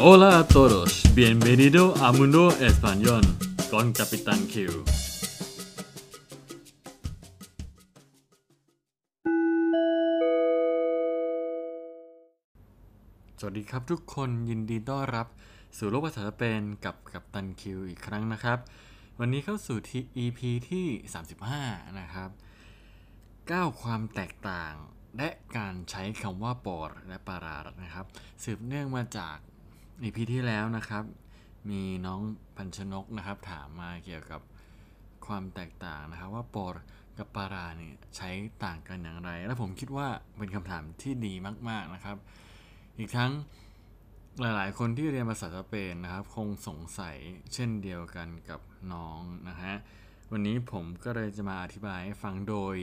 Hola a todos, bienvenido a Mundo Español con Capitán Q. สวัสดีครับทุกคนยินดีต้อนรับสู่โลกภาษาสเปนกับกัปตันคิวอีกครั้งนะครับ วันนี้เข้าสู่ที่ EP ที่ 35 นะครับ 9 ความแตกต่างและการใช้คำว่าปอรและปาราดนะครับ สืบเนื่องมาจาก EP ที่แล้วนะครับ มีน้องพันชนกนะครับ ถามมาเกี่ยวกับความแตกต่างนะครับ ว่าปอรกับปาราเนี่ยใช้ต่างกันอย่างไร และผมคิดว่าเป็นคำถามที่ดีมาก ๆนะครับ อีกทั้งหลายๆ คนที่เรียนภาษาสเปนนะครับ คงสงสัยเช่นเดียวกันกับน้องนะฮะวันนี้ผมก็เลยจะมาอธิบายให้ฟังโดย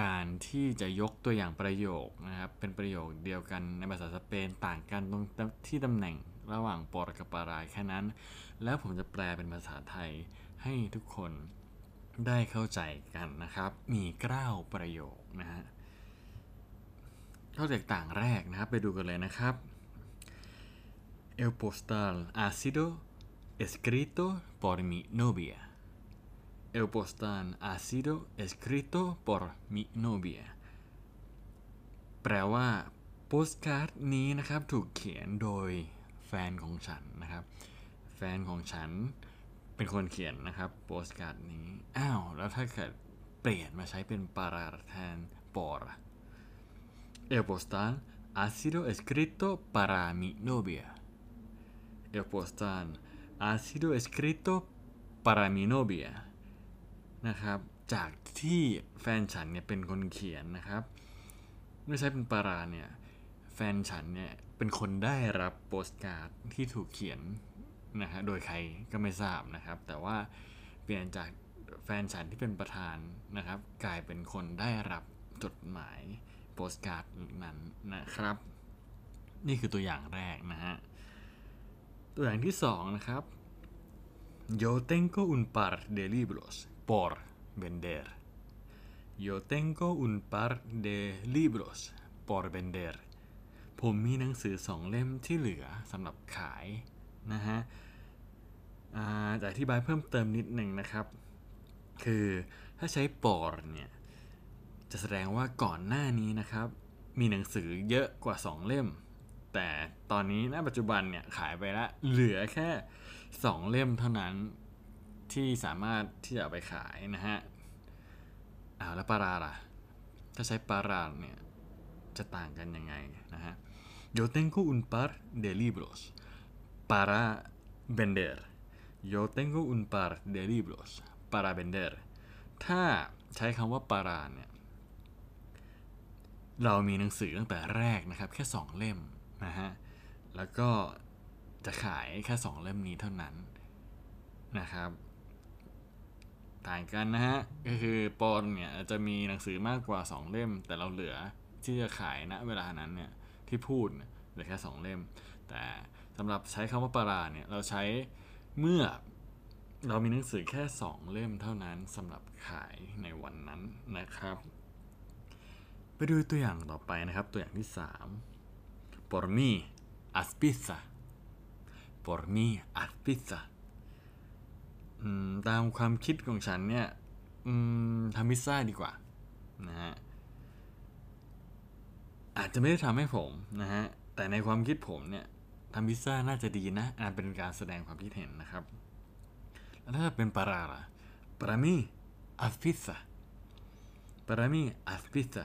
การที่จะยกตัวอย่างประโยคนะครับ เป็นประโยคเดียวกันในภาษาสเปนต่างกันตรงที่ตำแหน่ง ระหว่างปรกับปารายแค่นั้น แล้วผมจะแปลเป็นภาษาไทยให้ทุกคนได้เข้าใจกันนะครับ มีเก้าประโยคนะฮะข้อแตกต่างแรกนะครับ ไปดูกันเลยนะครับ El postal ha sido escrito por mi novia. El postal ha sido escrito por mi novia. แปลว่าโปสการ์ดนี้นะครับ ถูกเขียนโดย แฟนของฉันนะครับ แฟนของฉันเป็นคนเขียนนะครับโปสการ์ดนี้ อ้าว แล้วถ้าเกิดเปลี่ยนมาใช้เป็นปาราแทน por El postal ha sido escrito para mi novia. El postal ha sido escrito para mi novia นะครับ จากที่แฟนฉันเนี่ยเป็นคนเขียนนะครับไม่ใช่เป็นปาราเนี่ย นฉันเนี่ยเป็นคนได้รับโปสการ์ดที่ถูกเขียนนะฮะโดยใครก็ไม่ทราบนะครับ แต่ว่าเปลี่ยนจากแฟนฉันที่เป็นประธานนะครับ กลายเป็นคนได้รับจดหมายโปสการ์ดนั้นนะครับ นี่คือตัวอย่างแรกนะฮะตัวอย่างที่สองนะครับ Yo tengo un par de libros por vender Yo tengo un par de libros por vender ผมมีหนังสือสองเล่มที่เหลือสำหรับขายนะฮะจะอธิบายเพิ่มเติมนิดหนึ่งนะครับ คือถ้าใช้ปอร์เนี่ย จะแสดงว่าก่อนหน้านี้นะครับ มีหนังสือเยอะกว่า 2 เล่ม แต่ตอนนี้ณปัจจุบันเนี่ยขายไปแล้วเหลือแค่ 2 เล่มเท่านั้นที่สามารถที่จะไปขายนะฮะอ้าวแล้วปาราล่ะ ถ้าใช้ปาราเนี่ยจะต่างกันยังไงนะฮะ Yo tengo un par de libros para vender Yo tengo un par de libros para vender ถ้าใช้คำว่าปาราเนี่ย เรามีหนังสือตั้งแต่แรกนะครับ แค่ 2 เล่มนะฮะ แล้วก็จะขายแค่ 2 เล่มนี้เท่านั้นนะครับ ต่างกันนะฮะ ก็คือปอนเนี่ยจะมีหนังสือมากกว่า 2 เล่ม แต่เราเหลือที่จะขายณนะเวลานั้นเนี่ย ที่พูดเหลือแค่ 2 เล่ม แต่สำหรับใช้คำว่าปาราเนี่ยเราใช้เมื่อเรามีหนังสือแค่ 2 เล่มเท่านั้นสำหรับขายในวันนั้นนะครับ ไปดูตัวอย่างต่อไปนะครับ ตัวอย่างที่ 3 por mí haz pizza por mí haz pizza ตามความคิดของฉันเนี่ยทำพิซซ่าดีกว่านะฮะ อาจจะไม่ได้ทำให้ผมนะฮะ แต่ในความคิดผมเนี่ยทำพิซซ่าน่าจะดีนะอาจเป็นการแสดงความคิดเห็นนะครับ แล้วถ้าเป็นปาราล่ะ para mí haz pizza para mí haz pizza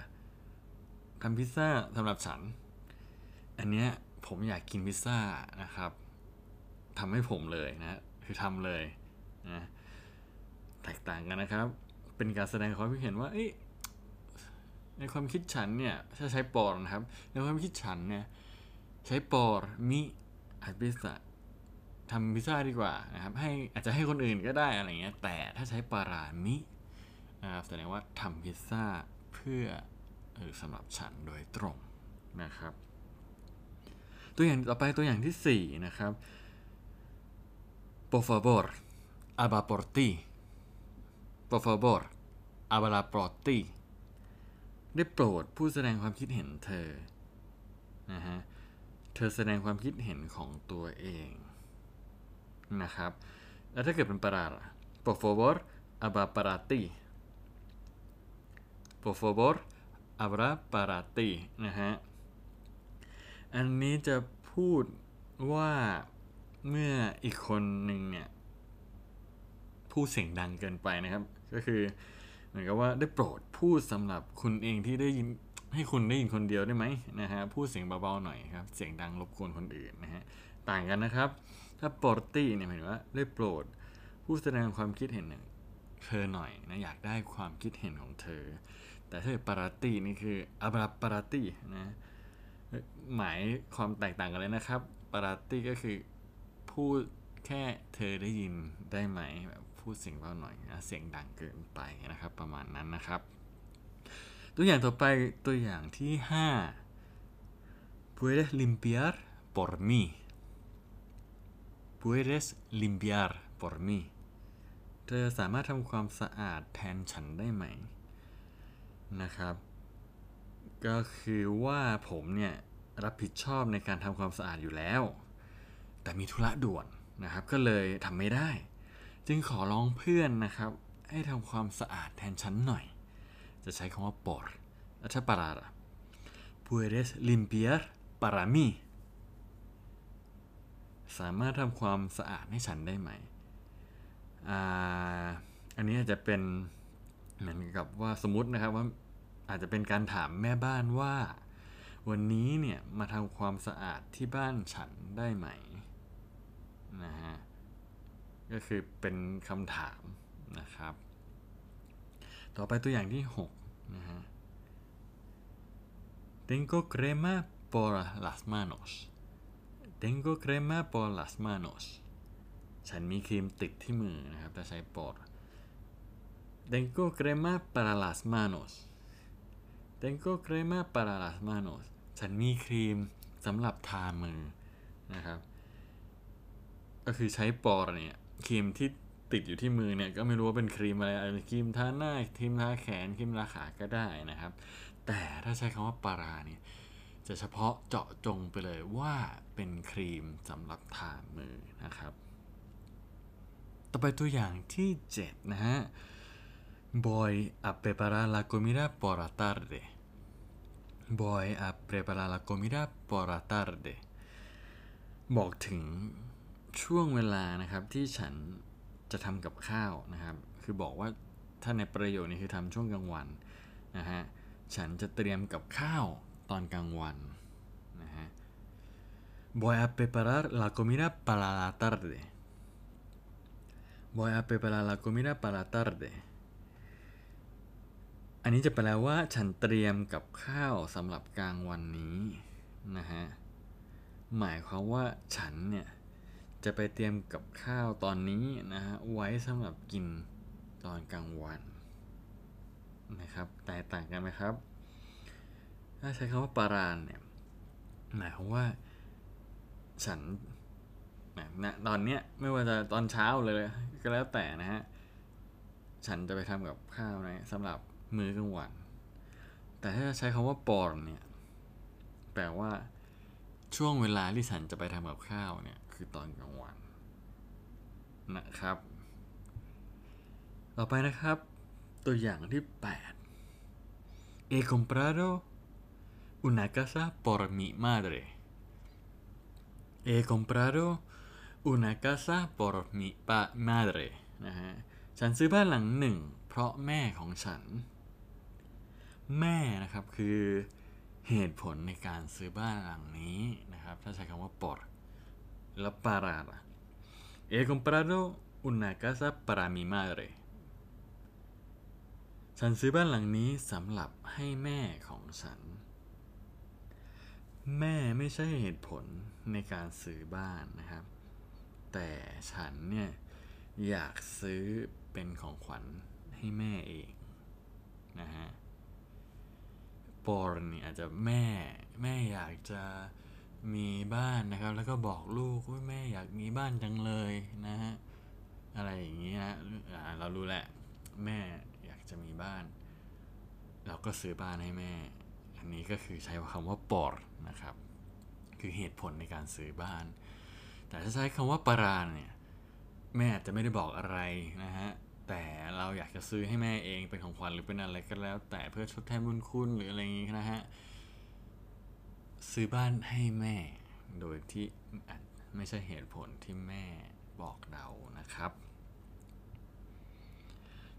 ทำพิซซ่าสำหรับฉัน อันเนี้ยผมอยากกินพิซซ่านะครับทำให้ผมเลยนะ คือทำเลยนะแตกต่างกันนะครับ เป็นการแสดงความคิดเห็นว่า ในความคิดฉันเนี่ยถ้าใช้ por นะครับ ในความคิดฉันเนี่ยใช้ por mí haz pizza ทำพิซซ่าดีกว่านะครับ ให้อาจจะให้คนอื่นก็ได้อะไรเงี้ย แต่ถ้าใช้ para mí นะครับแสดงว่าทำพิซซ่าเพื่ออสำหรับฉันโดยตรงนะครับ ตัวอย่างต่อไปตัวอย่างที่ 4 นะครับ por favor habla por ti por favor habla por ti ได้โปรดผู้แสดงความคิดเห็นเธอ นะฮะ เธอแสดงความคิดเห็นของตัวเองนะครับ แล้วถ้าเกิดเป็นปราล่ะ por favor habla para ti por favor habla para ti นะฮะ อันนี้จะพูดว่าเมื่ออีกคนหนึ่งเนี่ยพูดเสียงดังเกินไปนะครับ ก็คือ มือนกับว่าได้โปรดพูดสำหรับคุณเองที่ได้ยินให้คุณได้ยินคนเดียวได้ไหมนะฮะพูดเสียงเบาๆหน่อยครับ เสียงดังรบกวนคนอื่นนะฮะต่างกันนะครับ ถ้าปร์ตี้เนี่ยหมายถึงว่าได้โปรด ผู้แสดงความคิดเห็นเนี่ยเธอหน่อยนะอยากได้ความคิดเห็นของเธอ แต่ถ้าปาราตี้นี่คืออับราปาราตี้นะหมายความแตกต่างกันเลยนะครับปาราตี้ก็คือพูดแค่เธอได้ยินได้ไหมแบบ พูดเสียงเบาหน่อยนะเสียงดังเกินไปนะครับ ประมาณนั้นนะครับ ตัวอย่างต่อไปตัวอย่างที่ 5 puedes limpiar por mí puedes limpiar por mí เธอสามารถทำความสะอาดแทนฉันได้ไหมนะครับ ก็คือว่าผมเนี่ยรับผิดชอบในการทำความสะอาดอยู่แล้ว แต่มีธุระด่วนนะครับ ก็เลยทำไม่ได้ จึงขอร้องเพื่อนนะครับ ให้ทำความสะอาดแทนฉันหน่อย จะใช้คำว่า por แล้วถ้า para ล่ะ puedes limpiar para mí สามารถทำความสะอาดให้ฉันได้ไหมอ,อันนี้อาจจะเป็นเหมือนกับว่าสมมตินะครับว่าอาจจะเป็นการถามแม่บ้านว่า วันนี้เนี่ยมาทำความสะอาดที่บ้านฉันได้ไหมนะฮะ ก็คือเป็นคำถามนะครับ ต่อไปตัวอย่างที่ 6 นะฮะ Tengo crema por las manos Tengo crema por las manos ฉันมีครีมติดที่มือนะครับจะใช้ por Tengo crema para las manos Tengo crema para las manos ฉันมีครีมสำหรับทามือนะครับ ก็คือใช้ปอร์เนี่ย ครีมที่ติดอยู่ที่มือเนี่ยก็ไม่รู้ว่าเป็นครีมอะไรอาจจะครีมทาหน้าครีมทาแขนครีมทาขาก็ได้นะครับ แต่ถ้าใช้คำว่าปาราเนี่ยจะเฉพาะเจาะจงไปเลยว่าเป็นครีมสำหรับทามือนะครับ ต่อไปตัวอย่างที่ 7 นะฮะ Voy a preparar la comida por la tarde Voy a preparar la comida por la tarde บอกถึง ช่วงเวลานะครับที่ฉันจะทำกับข้าวนะครับ คือบอกว่าถ้าในประโยคนี้คือทำช่วงกลางวันนะฮะฉันจะเตรียมกับข้าวตอนกลางวันนะฮะ Voy a preparar la comida para la tarde Voy a preparar la comida para la tarde อันนี้จะแปลว่าฉันเตรียมกับข้าวสำหรับกลางวันนี้นะฮะ หมายความว่าฉันเนี่ย จะไปเตรียมกับข้าวตอนนี้นะฮะไว้สำหรับกินตอนกลางวันนะครับแตกต่างกันไหมครับ ถ้าใช้คำว่าปารานเนี่ยหมายความว่าฉันนะตอนเนี้ยไม่ว่าจะตอนเช้าเลยก็แล้วแต่นะฮะฉันจะไปทำกับข้าวนะสำหรับมื้อกลางวัน แต่ถ้าใช้คำว่าปอนเนี่ยแปลว่า ช่วงเวลาที่ฉันจะไปทำกับข้าวเนี่ย คือตอนกลางวัน นะครับ ต่อไปนะครับ ตัวอย่างที่ 8 He comprado una casa por mi madre He comprado una casa por mi madre นะฮะ ฉันซื้อบ้านหลังหนึ่ง เพราะแม่ของฉัน แม่นะครับคือ เหตุผลในการซื้อบ้านหลังนี้นะครับ ถ้าใช้คำว่า por แล้ว para He comprado una casa para mi madre ฉันซื้อบ้านหลังนี้สำหรับให้แม่ของฉัน แม่ไม่ใช่เหตุผลในการซื้อบ้านนะครับ แต่ฉันเนี่ยอยากซื้อเป็นของขวัญให้แม่เองนะฮะ ปอร์นี่อาจจะแม่แม่อยากจะมีบ้านนะครับ แล้วก็บอกลูกว่าแม่อยากมีบ้านจังเลยนะฮะอะไรอย่างนี้นะเรารู้แหละแม่อยากจะมีบ้าน เราก็ซื้อบ้านให้แม่ อันนี้ก็คือใช้คำว่าปอร์นะครับ คือเหตุผลในการซื้อบ้าน แต่ถ้าใช้คำว่าปราณเนี่ยแม่จะไม่ได้บอกอะไรนะฮะ แต่เราอยากจะซื้อให้แม่เองเป็นของขวัญหรือเป็นอะไรก็แล้ว แต่เพื่อทดแทนบุญคุณหรืออะไรอย่างงี้นะฮะซื้อบ้านให้แม่ โดยที่ไม่ใช่เหตุผลที่แม่บอกเรานะครับ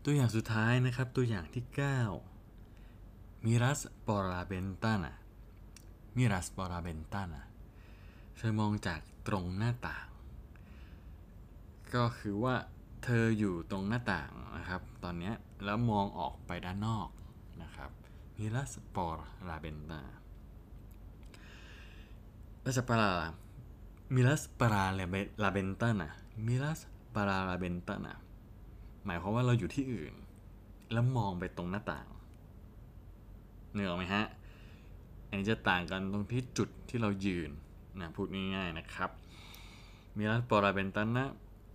ตัวอย่างสุดท้ายนะครับตัวอย่างที่ 9 มิรัสปอราเบนตานะมิรัสปอราเบนตานะเธอมองจากตรงหน้าต่าง ก็คือว่า เธออยู่ตรงหน้าต่างนะครับ ตอนนี้แล้วมองออกไปด้านนอกนะครับมิรัสปอร์ลาเบนตา Las para miras para la ve- la ventana miras para la ventana หมายความว่าเราอยู่ที่อื่น แล้วมองไปตรงหน้าต่างเหนืออกไหมฮะอันนี้จะต่างกันตรงที่จุดที่เรายืนนะพูดง่ายๆนะครับ miras por la ventana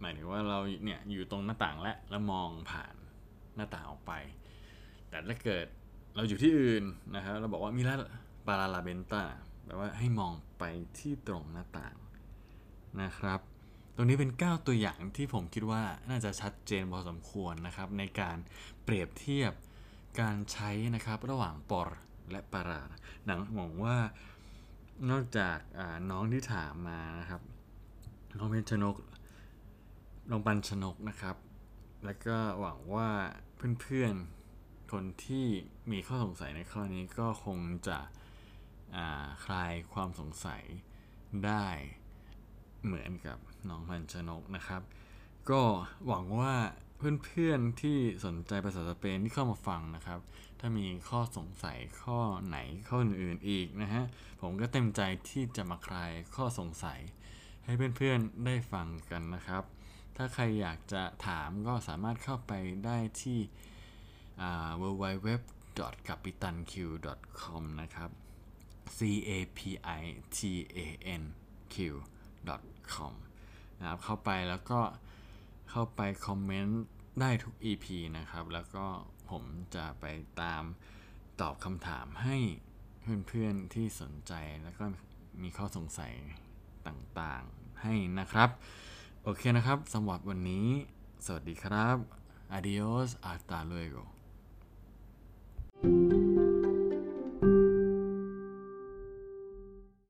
หมายถึงว่าเราเนี่ยอยู่ตรงหน้าต่างและแล้วมองผ่านหน้าต่างออกไป แต่ถ้าเกิดเราอยู่ที่อื่นนะครับเราบอกว่ามิลาปาราลาเบนตาแปลว่าให้มองไปที่ตรงหน้าต่างนะครับ ตรงนี้เป็น 9 ตัวอย่างที่ผมคิดว่าน่าจะชัดเจนพอสมควรนะครับ ในการเปรียบเทียบการใช้นะครับระหว่างปอรและปาราหนังหวังว่านอกจากน้องที่ถามมานะครับน้องเพญชนก น้องปันชนกนะครับ แล้วก็หวังว่าเพื่อนๆ คนที่มีข้อสงสัยในข้อนี้ก็คงจะคลายความสงสัยได้เหมือนกับน้องปันชนกนะครับ ก็หวังว่าเพื่อนๆที่สนใจภาษาสเปนที่เข้ามาฟังนะครับ ถ้ามีข้อสงสัยข้อไหนข้ออื่นๆอีกนะฮะ ผมก็เต็มใจที่จะมาคลายข้อสงสัยให้เพื่อนๆได้ฟังกันนะครับ ถ้าใครอยากจะถามก็สามารถเข้าไปได้ที่ www.capitanq.com นะครับ c a p i t a n q com นะครับเข้าไปแล้วก็เข้าไปคอมเมนต์ได้ทุก EP นะครับ แล้วก็ผมจะไปตามตอบคำถามให้เพื่อนๆที่สนใจแล้วก็มีข้อสงสัยต่างๆให้นะครับ โอเคนะครับสำหรับวันนี้ สวัสดีครับ adios hasta luego